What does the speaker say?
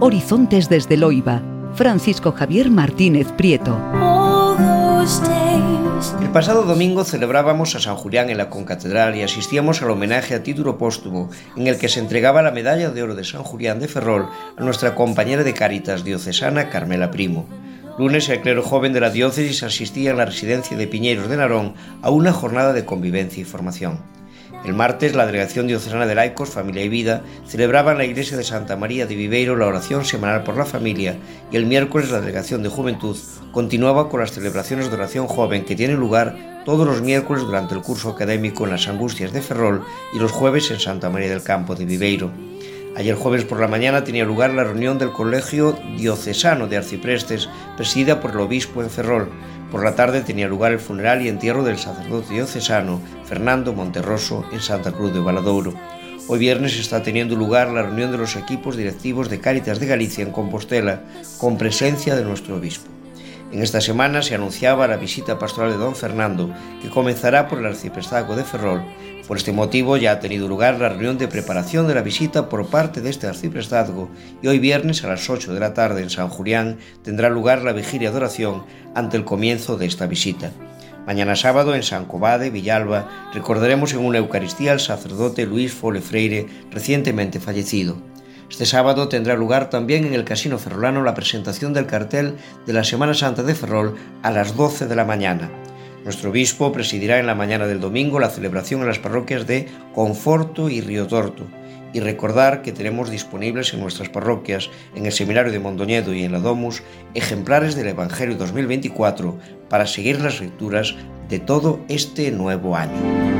Horizontes desde Loiva. Francisco Javier Martínez Prieto. El pasado domingo celebrábamos a San Julián en la concatedral y asistíamos al homenaje a título póstumo en el que se entregaba la medalla de oro de San Julián de Ferrol a nuestra compañera de Cáritas diocesana Carmela Primo. Lunes el clero joven de la diócesis asistía en la residencia de Piñeros de Narón a una jornada de convivencia y formación. El martes, la Delegación Diocesana de Laicos, Familia y Vida celebraba en la iglesia de Santa María de Viveiro la oración semanal por la familia y el miércoles la Delegación de Juventud continuaba con las celebraciones de oración joven que tienen lugar todos los miércoles durante el curso académico en las Angustias de Ferrol y los jueves en Santa María del Campo de Viveiro. Ayer jueves por la mañana tenía lugar la reunión del Colegio Diocesano de Arciprestes, presidida por el obispo en Ferrol. Por la tarde tenía lugar el funeral y entierro del sacerdote diocesano Fernando Monterroso en Santa Cruz de Valadouro. Hoy viernes está teniendo lugar la reunión de los equipos directivos de Cáritas de Galicia en Compostela, con presencia de nuestro obispo. En esta semana se anunciaba la visita pastoral de don Fernando, que comenzará por el arciprestazgo de Ferrol. Por este motivo ya ha tenido lugar la reunión de preparación de la visita por parte de este arciprestazgo y hoy viernes a las 8 de la tarde en San Julián tendrá lugar la vigilia de oración ante el comienzo de esta visita. Mañana sábado en San Cobade, Villalba, recordaremos en una Eucaristía al sacerdote Luis Fole Freire, recientemente fallecido. Este sábado tendrá lugar también en el Casino Ferrolano la presentación del cartel de la Semana Santa de Ferrol a las 12 de la mañana. Nuestro obispo presidirá en la mañana del domingo la celebración en las parroquias de Conforto y Río Torto. Y recordar que tenemos disponibles en nuestras parroquias, en el Seminario de Mondoñedo y en la Domus, ejemplares del Evangelio 2024 para seguir las lecturas de todo este nuevo año.